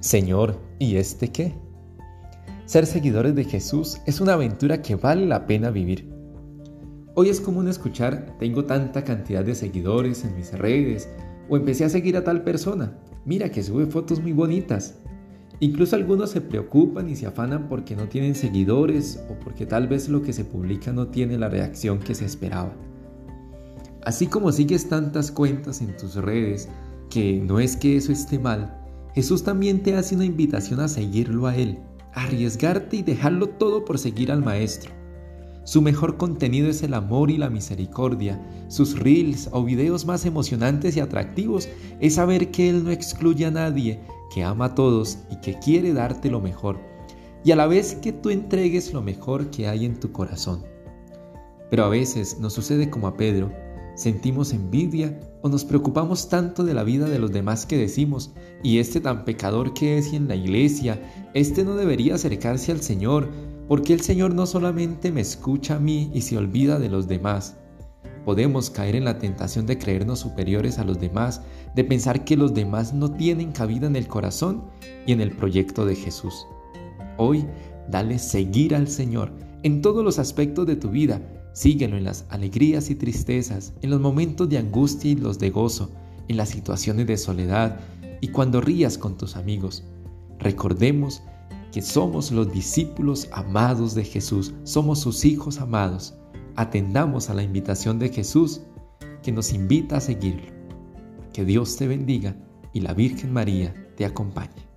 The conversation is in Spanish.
Señor, ¿y este qué? Ser seguidores de Jesús es una aventura que vale la pena vivir. Hoy es común escuchar, tengo tanta cantidad de seguidores en mis redes, o empecé a seguir a tal persona, mira que sube fotos muy bonitas. Incluso algunos se preocupan y se afanan porque no tienen seguidores o porque tal vez lo que se publica no tiene la reacción que se esperaba. Así como sigues tantas cuentas en tus redes, que no es que eso esté mal, Jesús también te hace una invitación a seguirlo a Él, a arriesgarte y dejarlo todo por seguir al Maestro. Su mejor contenido es el amor y la misericordia. Sus reels o videos más emocionantes y atractivos es saber que Él no excluye a nadie, que ama a todos y que quiere darte lo mejor. Y a la vez que tú entregues lo mejor que hay en tu corazón. Pero a veces nos sucede como a Pedro, sentimos envidia o nos preocupamos tanto de la vida de los demás que decimos, y este tan pecador que es y en la iglesia, este no debería acercarse al Señor, porque el Señor no solamente me escucha a mí y se olvida de los demás. Podemos caer en la tentación de creernos superiores a los demás, de pensar que los demás no tienen cabida en el corazón y en el proyecto de Jesús. Hoy, dale seguir al Señor en todos los aspectos de tu vida, Síguelo en las alegrías y tristezas, en los momentos de angustia y los de gozo, en las situaciones de soledad y cuando rías con tus amigos. Recordemos que somos los discípulos amados de Jesús, somos sus hijos amados. Atendamos a la invitación de Jesús que nos invita a seguirlo. Que Dios te bendiga y la Virgen María te acompañe.